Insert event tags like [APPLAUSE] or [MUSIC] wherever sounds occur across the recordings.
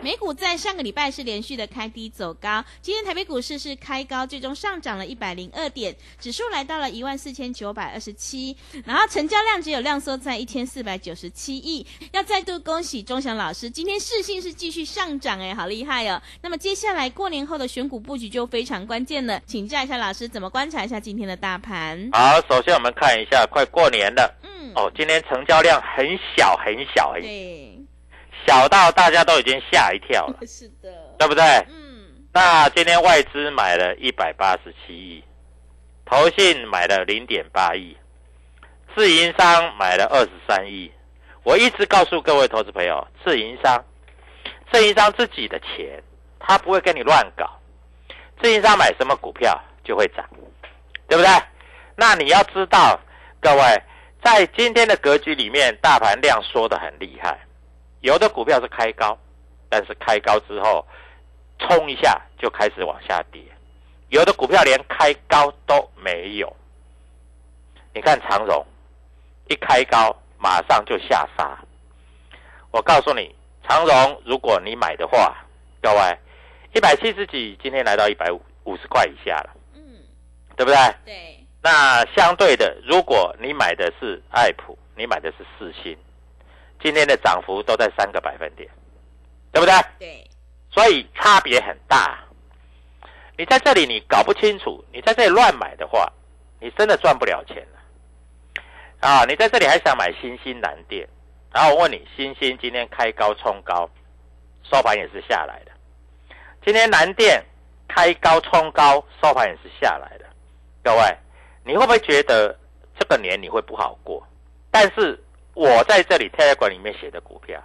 美股在上个礼拜是连续的开低走高，今天台北股市是开高，最终上涨了一百零二点，指数来到了一万四千九百二十七，然后成交量只有量缩在一千四百九十七亿。要再度恭喜钟祥老师，今天市信是继续上涨，哎，好厉害哦！那么接下来过年后的选股布局就非常关键了，请教一下老师，怎么观察一下今天的大盘？好，首先我们看一下，快过年了，嗯，哦，今天成交量很小很小而已，对，小到大家都已经吓一跳了，[LAUGHS] 是的，对不对？嗯，那今天外资买了一百八十七亿，投信买了零点八亿，自营商买了二十三亿。我一直告诉各位投资朋友，自营商，自营商自己的钱，他不会跟你乱搞。自营商买什么股票就会涨，对不对？那你要知道，各位在今天的格局里面，大盘量缩的很厉害，有的股票是开高，但是开高之后冲一下就开始往下跌，有的股票连开高都没有。你看长荣一开高马上就下杀，我告诉你，长荣如果你买的话，各位一百七十几，今天来到一百五五十块以下了，嗯，对不对？对，那相对的，如果你买的是爱普，你买的是四星，今天的涨幅都在三个百分点，对不对？对，所以差别很大。你在这里你搞不清楚，你在这里乱买的话，你真的赚不了钱了。啊，你在这里还想买新兴蓝电，然后我问你，新兴今天开高冲高，收盘也是下来的。今天蓝电开高冲高，收盘也是下来的。各位，你会不会觉得这个年你会不好过？但是我在这里 Telegram 里面写的股票，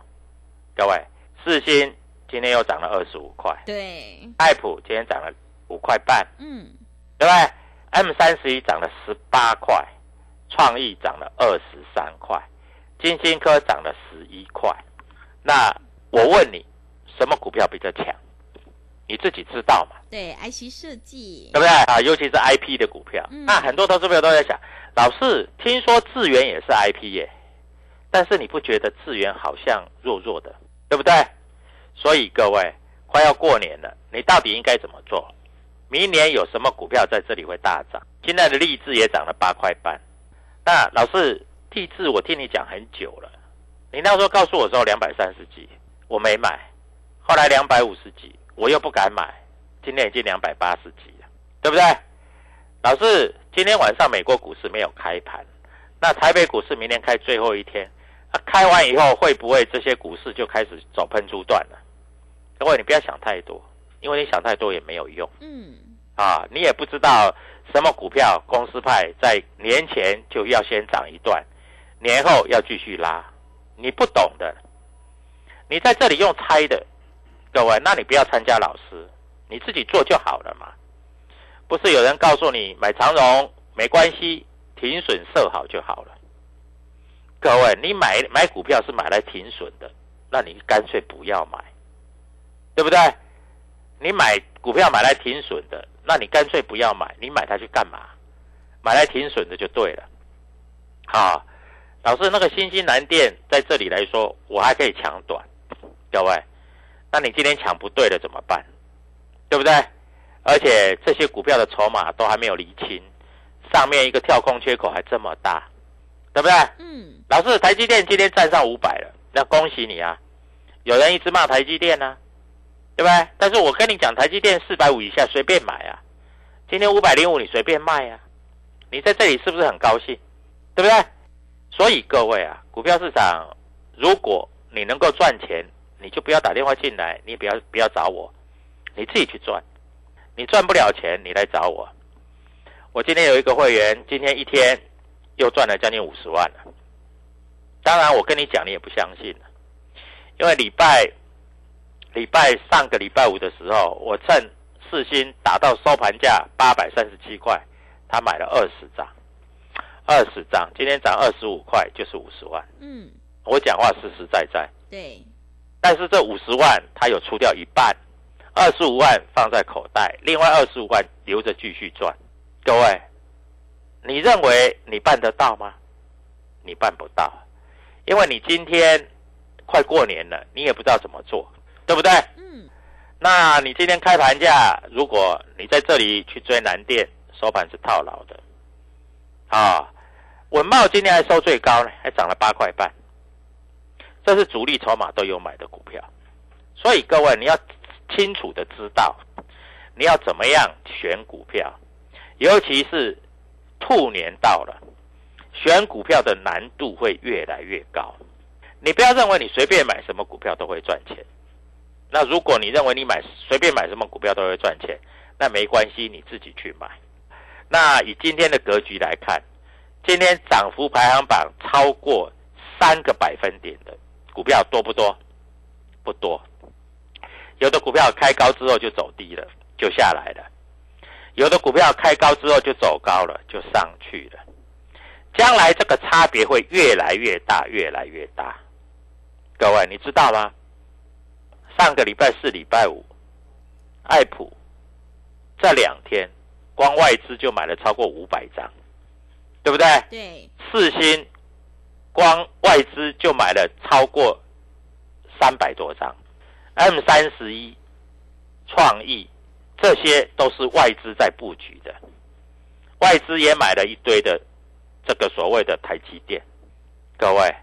各位，四星今天又涨了二十五块，对，爱普今天涨了五块半，嗯，对不对？M 三十一涨了十八块，创意涨了二十三块，金星科涨了十一块。那我问你，什么股票比较强？你自己知道嘛？对，IC 设计对，不对啊？尤其是 IP 的股票，嗯那很多投资朋友都在想，老师听说智源也是 IP 耶，但是你不觉得智源好像弱弱的，对不对？所以各位快要过年了，你到底应该怎么做？明年有什么股票在这里会大涨？现在的励志也涨了八块半。那老师，励志我听你讲很久了，你那时候告诉我说两百三十几，我没买，后来两百五十几，我又不敢买，今天已经两百八十几了，对不对？老师，今天晚上美国股市没有开盘，那台北股市明天开最后一天啊，[LAUGHS] 开完以后会不会这些股市就开始走喷出段了？各位，你不要想太多，因为你想太多也没有用嗯，啊！你也不知道什么股票公司派在年前就要先涨一段，年后要继续拉，你不懂的。你在这里用猜的，各位，那你不要参加老师，你自己做就好了嘛。不是有人告诉你买长荣没关系，停损设好就好了。各位，你买买股票是买来停损的，那你干脆不要买，对不对？你买股票买来停损的，那你干脆不要买，你买它去干嘛？买来停损的就对了。好，老师，那个新兴南电在这里来说，我还可以抢短，各位，那你今天抢不对了怎么办？对不对？而且这些股票的筹码都还没有厘清，上面一个跳空缺口还这么大，对不对？嗯，老师，台积电今天站上五百了，那恭喜你啊！有人一直骂台积电呢、对不对？但是我跟你讲，台积电四百五以下随便买啊，今天五百零五你随便卖啊，你在这里是不是很高兴？对不对？所以各位啊，股票市场，如果你能够赚钱，你就不要打电话进来，你也不要不要找我，你自己去赚。你赚不了钱，你来找我。我今天有一个会员，今天一天又赚了将近五十万了。当然，我跟你讲，你也不相信了，因为礼拜礼拜上个礼拜五的时候，我趁四星打到收盘价八百三十七块，他买了二十张，二十张，今天涨二十五块，就是五十万。嗯，我讲话实实在在，对，但是这五十万他有出掉一半，二十五万放在口袋，另外二十五万留着继续赚。各位，你认为你办得到吗？你办不到，因为你今天快过年了，你也不知道怎么做，对不对？嗯，那你今天开盘价，如果你在这里去追南电，收盘是套牢的，啊，文茂今天还收最高呢，还涨了八块半，这是主力筹码都有买的股票，所以各位你要清楚的知道，你要怎么样选股票，尤其是兔年到了，选股票的难度会越来越高，你不要认为你随便买什么股票都会赚钱。那如果你认为你买随便买什么股票都会赚钱，那没关系，你自己去买。那以今天的格局来看，今天涨幅排行榜超过三个百分点的股票多不多？不多。有的股票开高之后就走低了，就下来了；有的股票开高之后就走高了，就上去了。将来这个差别会越来越大，越来越大。各位，你知道吗？上个礼拜四、礼拜五，爱普这两天光外资就买了超过五百张，对不对？对，四星光外资就买了超过三百多张，M 三十一、创意这些都是外资在布局的，外资也买了一堆的这个所谓的台积电。各位，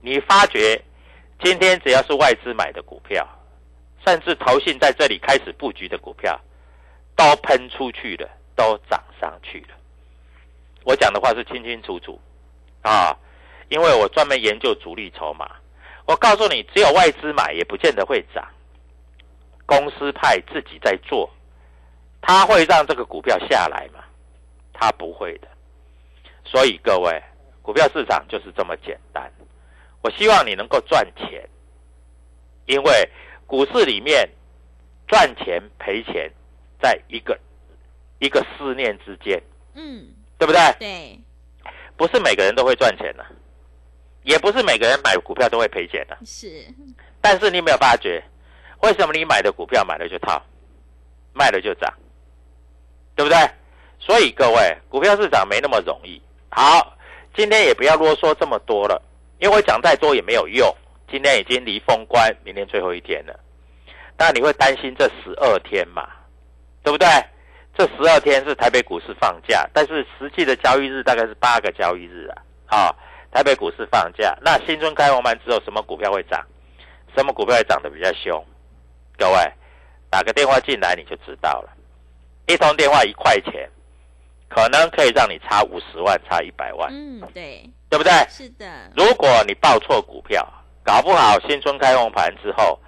你发觉今天只要是外资买的股票，甚至投信在这里开始布局的股票，都喷出去了，都涨上去了。我讲的话是清清楚楚啊，因为我专门研究主力筹码。我告诉你，只有外资买也不见得会涨，公司派自己在做，他会让这个股票下来吗？他不会的。所以各位，股票市场就是这么简单。我希望你能够赚钱，因为股市里面赚钱赔钱，在一个一个思念之间，嗯，对不对？对，不是每个人都会赚钱的，也不是每个人买股票都会赔钱的。是，但是你有没有发觉，为什么你买的股票买了就套，卖了就涨，对不对？所以各位，股票市场没那么容易。好，今天也不要啰嗦这么多了，因为我讲再多也没有用。今天已经离封关，明天最后一天了。那你会担心这十二天嘛，对不对？这十二天是台北股市放假，但是实际的交易日大概是八个交易日啊。好、台北股市放假，那新春开红盘之后，什么股票会涨？什么股票会涨得比较凶？各位打个电话进来你就知道了。一通电话一块钱，可能可以让你差五十万，差一百万，嗯，对，对不对？是的，如果你报错股票，搞不好新春开红盘之后，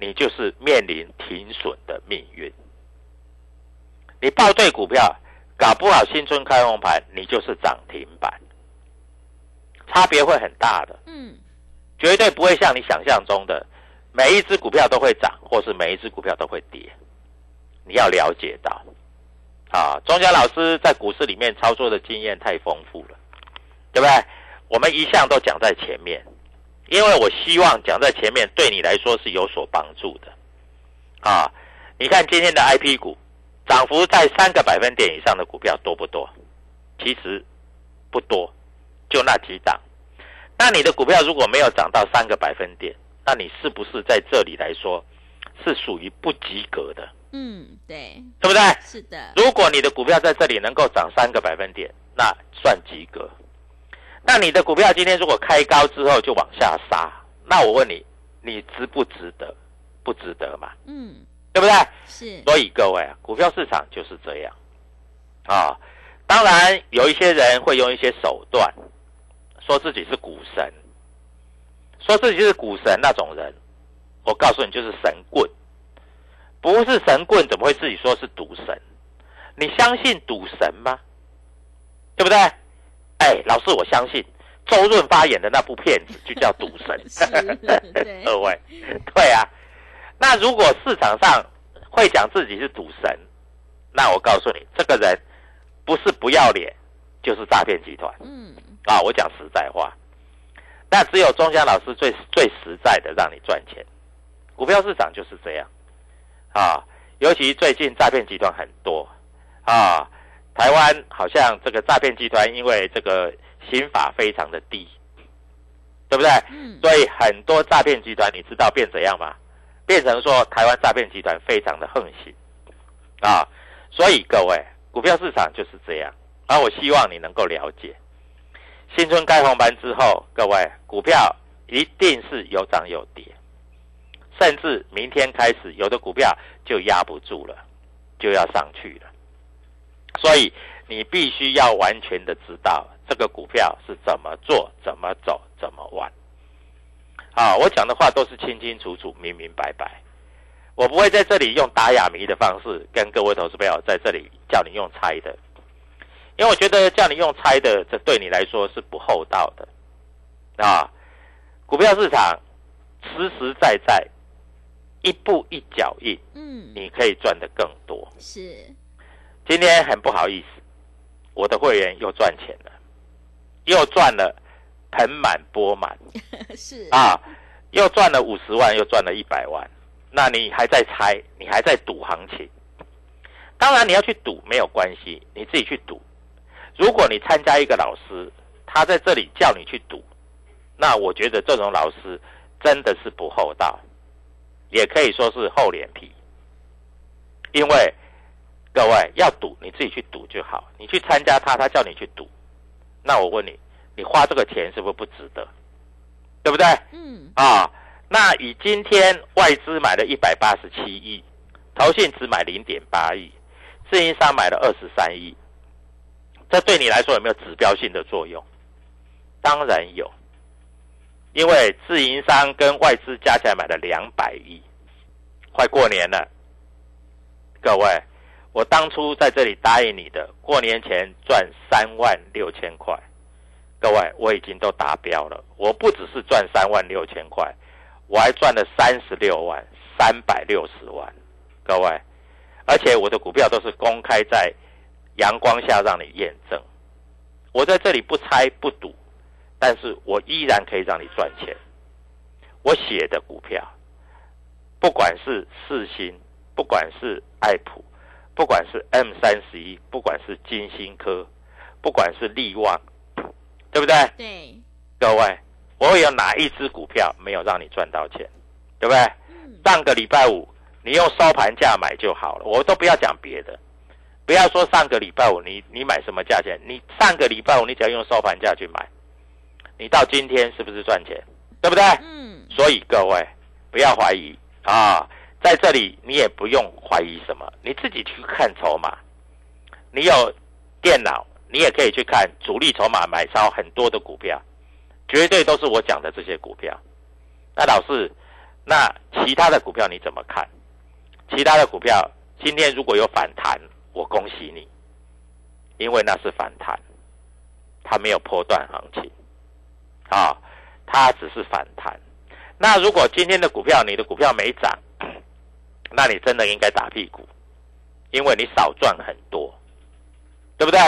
你就是面临停损的命运。你报对股票，搞不好新春开红盘，你就是涨停板，差别会很大的，嗯，绝对不会像你想象中的每一只股票都会涨，或是每一只股票都会跌。你要了解到，啊，钟祥老师在股市里面操作的经验太丰富了，对不对？我们一向都讲在前面，因为我希望讲在前面对你来说是有所帮助的。啊，你看今天的 I P 股涨幅在三个百分点以上的股票多不多？其实不多，就那几档。那你的股票如果没有涨到三个百分点，那你是不是在这里来说是属于不及格的？嗯，对，对不对？是的，如果你的股票在这里能够涨三个百分点，那算及格。那你的股票今天如果开高之后就往下杀，那我问你，你值不值得？不值得嘛？嗯，对不对？是，所以各位啊，股票市场就是这样啊。当然，有一些人会用一些手段，说自己是股神，说自己是股神那种人，我告诉你就是神棍。不是神棍，怎么会自己说是赌神？你相信赌神吗？对不对？哎，老师，我相信周润发演的那部片子就叫《赌神》[LAUGHS] 是对 [LAUGHS] 各位，对啊。那如果市场上会讲自己是赌神，那我告诉你，这个人不是不要脸，就是诈骗集团嗯，啊！我讲实在话，那只有钟祥老师最最实在的让你赚钱。股票市场就是这样啊，尤其最近诈骗集团很多啊。台湾好像这个诈骗集团因为这个刑法非常的低，对不对？嗯，所以很多诈骗集团，你知道变怎样吗？变成说台湾诈骗集团非常的横行啊！所以各位，股票市场就是这样。而我希望你能够了解，新春开红盘之后，各位股票一定是有涨有跌，甚至明天开始有的股票就压不住了，就要上去了。所以你必须要完全的知道这个股票是怎么做、怎么走、怎么玩。啊，我讲的话都是清清楚楚、明明白白，我不会在这里用打哑谜的方式跟各位投资朋友在这里叫你用猜的，因为我觉得叫你用猜的，这对你来说是不厚道的。啊，股票市场实实在在，一步一脚印，嗯，你可以赚得更多。是，今天很不好意思，我的会员又赚钱了，又赚了盆满钵满 [LAUGHS] 是，啊，又赚了五十万，又赚了一百万。那你还在猜，你还在赌行情？当然你要去赌没有关系，你自己去赌。如果你参加一个老师，他在这里叫你去赌，那我觉得这种老师真的是不厚道，也可以说是厚脸皮。因为各位要赌，你自己去赌就好。你去参加他，他叫你去赌，那我问你，你花这个钱是不是不值得？对不对？嗯，啊，那以今天外资买了一百八十七亿，投信只买零点八亿，自营商买了二十三亿，这对你来说有没有指标性的作用？当然有，因为自营商跟外资加起来买了两百亿，快过年了，各位，我当初在这里答应你的，过年前赚三万六千块，各位我已经都达标了。我不只是赚三万六千块，我还赚了三十六万三百六十万，各位，而且我的股票都是公开在阳光下让你验证。我在这里不猜不赌，但是我依然可以让你赚钱。我写的股票，不管是四星，不管是爱普，不管是 M 三十一，不管是金星科，不管是利旺，对不对？对，各位，我有哪一只股票没有让你赚到钱？对不对？嗯，上个礼拜五你用收盘价买就好了，我都不要讲别的，不要说上个礼拜五你你买什么价钱，你上个礼拜五你只要用收盘价去买，你到今天是不是赚钱？对不对？嗯，所以各位不要怀疑啊，在这里你也不用怀疑什么，你自己去看筹码。你有电脑，你也可以去看主力筹码买超很多的股票，绝对都是我讲的这些股票。那老师，那其他的股票你怎么看？其他的股票今天如果有反弹，我恭喜你，因为那是反弹，它没有波段行情，啊，它只是反弹。那如果今天的股票你的股票没涨，那你真的应该打屁股，因为你少赚很多，对不对？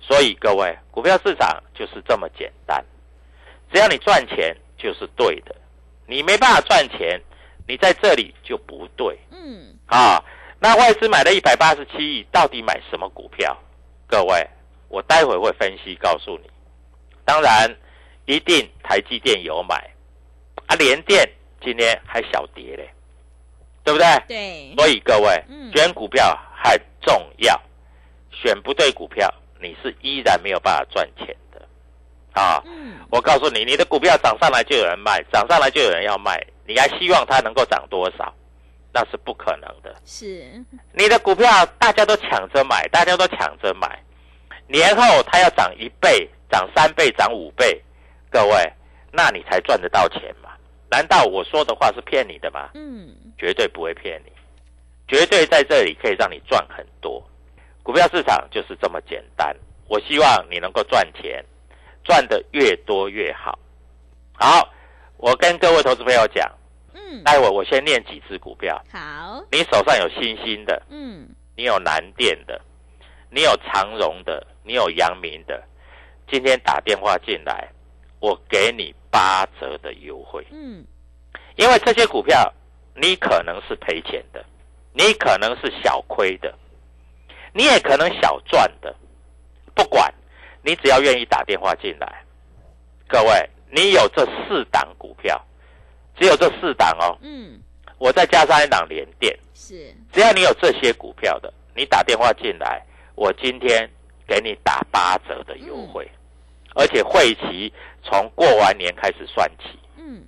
所以各位，股票市场就是这么简单，只要你赚钱就是对的，你没办法赚钱，你在这里就不对嗯，啊。那外资买了一百八十七亿，到底买什么股票？各位，我待会会分析告诉你。当然，一定台积电有买，啊，联电今天还小跌嘞，对不对？对，所以各位嗯，选股票很重要，选不对股票，你是依然没有办法赚钱的。啊，嗯，我告诉你，你的股票涨上来就有人卖，涨上来就有人要卖，你还希望它能够涨多少？那是不可能的。是，你的股票大家都抢着买，大家都抢着买，年后它要涨一倍、涨三倍、涨五倍，各位，那你才赚得到钱嘛？难道我说的话是骗你的吗？嗯，绝对不会骗你，绝对在这里可以让你赚很多。股票市场就是这么简单。我希望你能够赚钱，赚的越多越好。好，我跟各位投资朋友讲，嗯，待会我先念几只股票。好，你手上有新兴的，嗯，你有南电的，你有长荣的，你有阳明的。今天打电话进来，我给你八折的优惠。嗯，因为这些股票你可能是赔钱的，你可能是小亏的，你也可能小赚的，不管你只要愿意打电话进来，各位，你有这四档股票，只有这四档哦，嗯，我再加上一档联电，是，只要你有这些股票的，你打电话进来，我今天给你打八折的优惠，而且会期从过完年开始算起。嗯，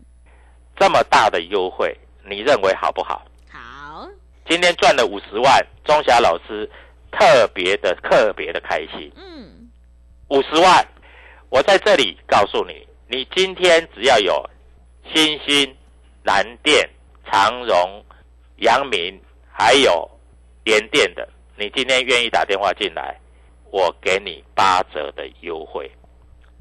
这么大的优惠，你认为好不好？好，今天赚了五十万，钟霞老师特别的特别的开心。嗯，五十万，我在这里告诉你，你今天只要有新兴、南电、长荣、阳明，还有联电的，你今天愿意打电话进来，我给你八折的优惠。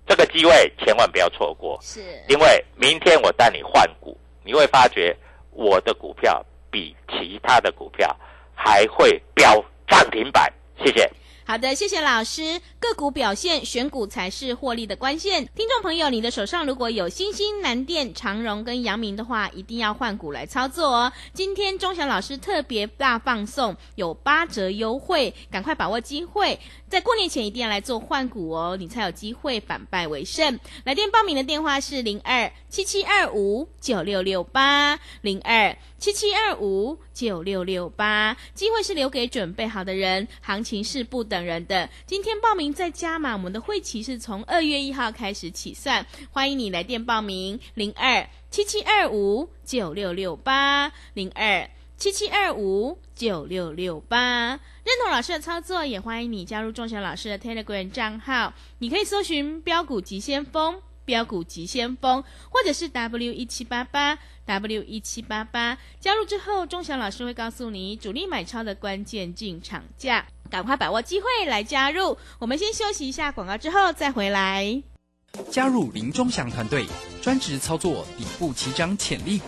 这个机会千万不要错过。是，因为明天我带你换股，你会发觉我的股票比其他的股票还会飙涨停板。谢谢。好的，谢谢老师。个股表现，选股才是获利的关键。听众朋友，你的手上如果有新兴、南电、长荣跟阳明的话，一定要换股来操作哦。今天钟祥老师特别大放送，有八折优惠，赶快把握机会，在过年前一定要来做换股哦，你才有机会反败为胜。来电报名的电话是零二七七二五九六六八零二七七二五九六六八，机会是留给准备好的人，行情是不等人的。今天报名再加码，我们的会期是从二月一号开始起算，欢迎你来电报名零二七七二五九六六八零二。七七二五九六六八，认同老师的操作，也欢迎你加入钟祥老师的 Telegram 账号。你可以搜寻“标股急先锋”。标股急先锋，或者是 W 一七八八 W 一七八八，加入之后，钟祥老师会告诉你主力买超的关键进场价，赶快把握机会来加入。我们先休息一下广告，之后再回来。加入林钟祥团队，专职操作底部起涨潜力股，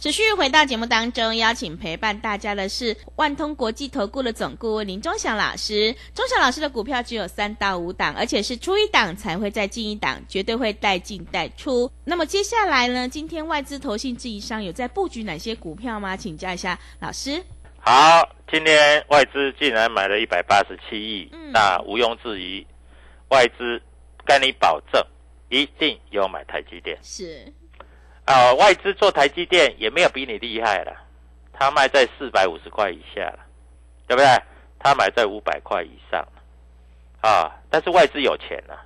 持续回到节目当中，邀请陪伴大家的是万通国际投顾的总顾问林忠祥老师。忠祥老师的股票只有三到五档，而且是出一档才会再进一档，绝对会带进带出。那么接下来呢？今天外资投信质疑商有在布局哪些股票吗？请教一下老师。好，今天外资竟然买了一百八十七亿，嗯那毋庸置疑，外资跟你保证，一定有买台积电是，啊、外资做台积电也没有比你厉害了，他卖在四百五十块以下了，对不对？他买在五百块以上啊，但是外资有钱了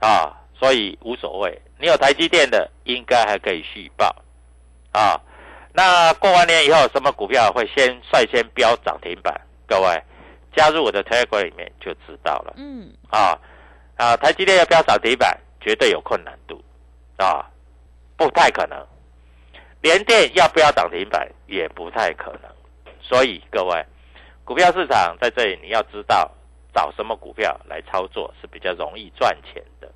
啊，所以无所谓。你有台积电的，应该还可以续报啊。那过完年以后，什么股票会先率先飙涨停板？各位加入我的 Telegram 里面就知道了。嗯，啊啊，台积电要飙涨停板，绝对有困难度啊，不太可能。联电要不要涨停板，也不太可能。所以各位，股票市场在这里，你要知道找什么股票来操作是比较容易赚钱的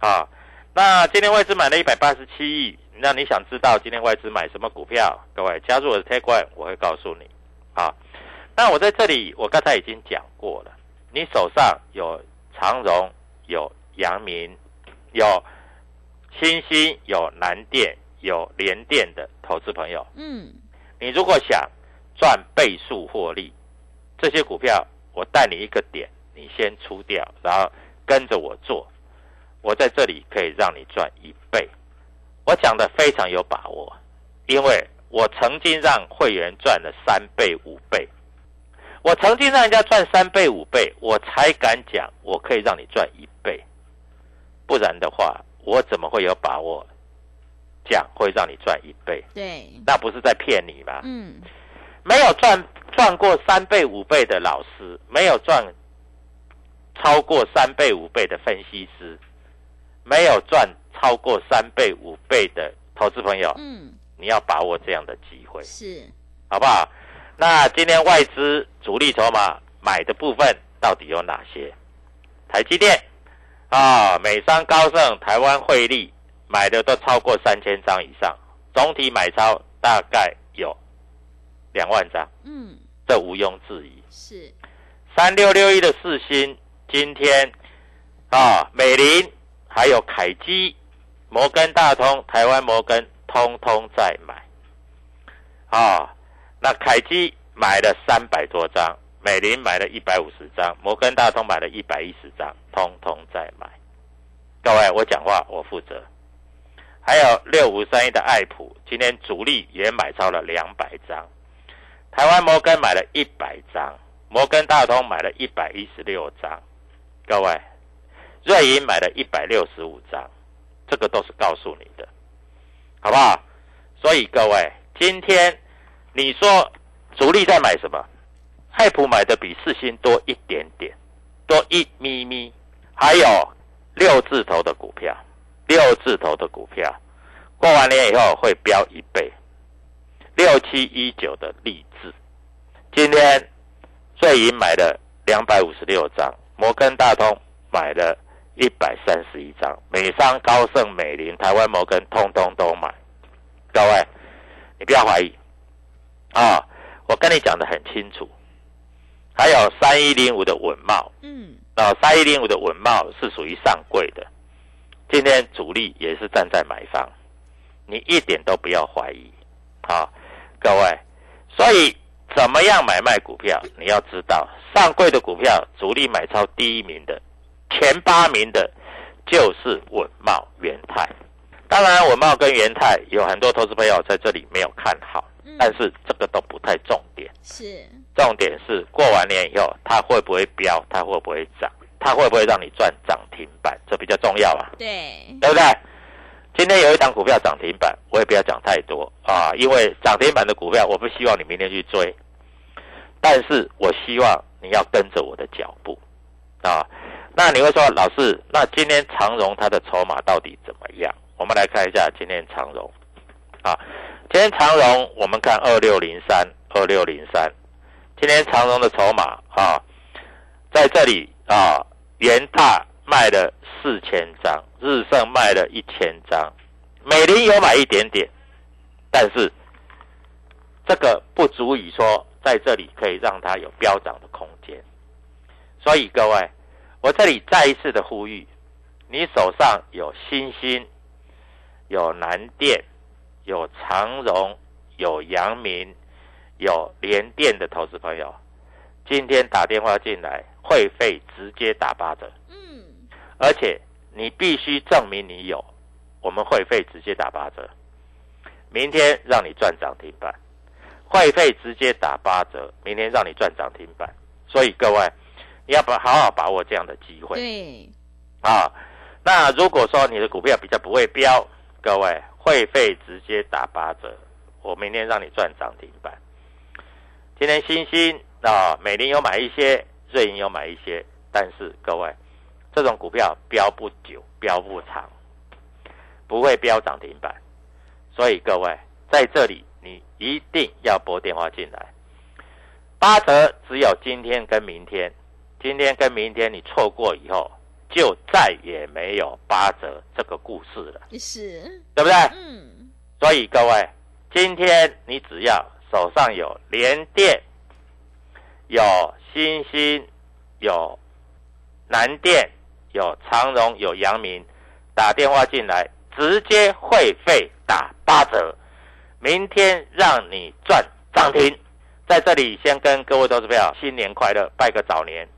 啊。那今天外资买了一百八十七亿，那你想知道今天外资买什么股票？各位加入我的 Telegram，我会告诉你啊。那我在这里，我刚才已经讲过了，你手上有长荣、有阳明、有新兴、有南电、有联电的投资朋友，嗯，你如果想赚倍数获利，这些股票我带你一个点，你先出掉，然后跟着我做，我在这里可以让你赚一倍。我讲的非常有把握，因为我曾经让会员赚了三倍、五倍，我曾经让人家赚三倍、五倍，我才敢讲我可以让你赚一倍，不然的话，我怎么会有把握讲会让你赚一倍？对，那不是在骗你吗？嗯，没有赚赚过三倍五倍的老师，没有赚超过三倍五倍的分析师，没有赚超过三倍五倍的投资朋友，嗯，你要把握这样的机会，是，好不好？那今天外资主力筹码买的部分到底有哪些？台积电啊，美商高盛、台湾汇利买的都超过三千张以上，总体买超大概有两万张。嗯，这毋庸置疑。是，三六六一的四星，今天啊，美林还有凯基、摩根大通、台湾摩根，通通在买。啊，那凯基买了三百多张，美林买了一百五十张，摩根大通买了一百一十张，通通在买。各位，我讲话我负责。还有六五三一的爱普，今天主力也买超了两百张。台湾摩根买了一百张，摩根大通买了一百一十六张，各位，瑞银买了一百六十五张，这个都是告诉你的，好不好？所以各位，今天你说主力在买什么？爱普买的比四星多一点点，多一咪咪，还有六字头的股票，六字头的股票，过完年以后会飙一倍。六七一九的励志，今天瑞银买了两百五十六张，摩根大通买了一百三十一张，美商、高盛、美林、台湾摩根通通都买。各位，你不要怀疑啊！我跟你讲的很清楚。还有三一零五的稳茂，嗯，啊，三一零五的稳茂是属于上柜的，今天主力也是站在买方，你一点都不要怀疑啊！各位，所以怎么样买卖股票？你要知道，上柜的股票主力买超第一名的，前八名的，就是稳茂、元泰。当然，稳茂跟元泰有很多投资朋友在这里没有看好，嗯但是这个都不太重点。是，重点是过完年以后，它会不会飙？它会不会涨？它会不会让你赚涨停板？这比较重要啊，对，对不对？今天有一档股票涨停板，我也不要讲太多啊，因为涨停板的股票，我不希望你明天去追，但是我希望你要跟着我的脚步啊。那你会说，老师，那今天长荣它的筹码到底怎么样？我们来看一下今天长荣啊，今天长荣我们看二六零三二六零三，今天长荣的筹码啊，在这里啊，元大卖了四千张，日盛卖了一千张，美林有买一点点，但是这个不足以说在这里可以让它有飙涨的空间。所以各位，我这里再一次的呼吁，你手上有新星、有南电、有长荣、有阳明、有联电的投资朋友，今天打电话进来，会费直接打八折。嗯，而且你必须证明你有，我们会费直接打八折，明天让你赚涨停板，会费直接打八折，明天让你赚涨停板。所以各位，你要把好好把握这样的机会。对，啊，那如果说你的股票比较不会飙，各位会费直接打八折，我明天让你赚涨停板。今天星星啊，美林有买一些，瑞银有买一些，但是各位，这种股票飙不久，飙不长，不会飙涨停板，所以各位在这里你一定要拨电话进来。八折只有今天跟明天，今天跟明天你错过以后，就再也没有八折这个故事了，是，对不对？嗯，所以各位，今天你只要手上有联电、有新兴、有南电、有长荣、有阳明，打电话进来，直接会费打八折，明天让你赚涨停。在这里先跟各位投资朋友新年快乐，拜个早年。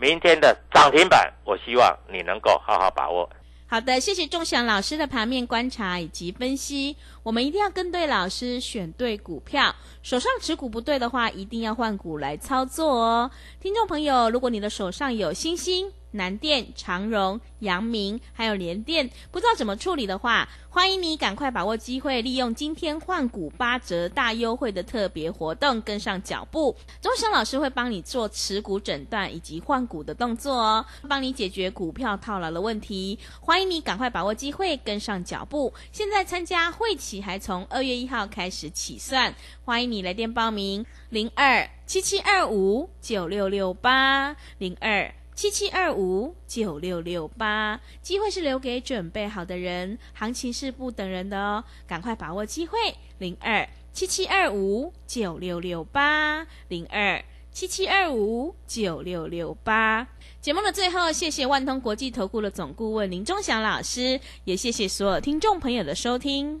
明天的涨停板，我希望你能够好好把握。好的，谢谢仲祥老师的盘面观察以及分析。我们一定要跟对老师，选对股票。手上持股不对的话，一定要换股来操作哦。听众朋友，如果你的手上有星星、南电、长荣、阳明，还有联电，不知道怎么处理的话，欢迎你赶快把握机会，利用今天换股八折大优惠的特别活动，跟上脚步。钟祥老师会帮你做持股诊断以及换股的动作哦，帮你解决股票套牢的问题。欢迎你赶快把握机会，跟上脚步。现在参加会期还从二月一号开始起算，欢迎你来电报名零二七七二五九六六八零二。七七二五九六六八，机会是留给准备好的人，行情是不等人的哦，赶快把握机会。零二七七二五九六六八，零二七七二五九六六八。节目的最后，谢谢万通国际投顾的总顾问林忠祥老师，也谢谢所有听众朋友的收听。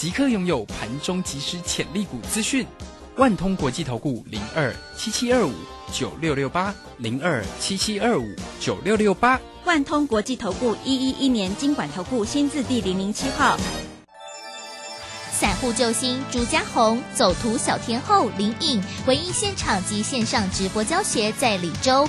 即刻拥有盘中即时潜力股资讯，万通国际投顾零二七七二五九六六八零二七七二五九六六八，万通国际投顾一一一年经管投顾新字第零零七号。散户救星朱家红，走图小天后林颖，唯一现场及线上直播教学在李州。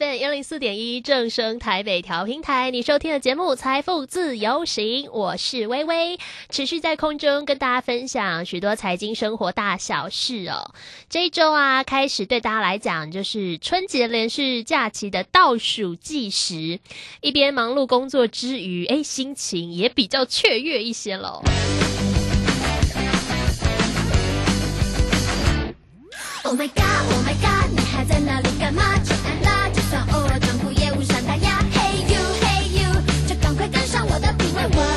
FM 一零四点一正声台北调频台，你收听的节目《财富自由行》，我是微微，持续在空中跟大家分享许多财经生活大小事哦。这一周啊，开始对大家来讲就是春节连续假期的倒数计时，一边忙碌工作之余，哎，心情也比较雀跃一些喽。Oh my god, Oh my god，你还在那里干嘛？上我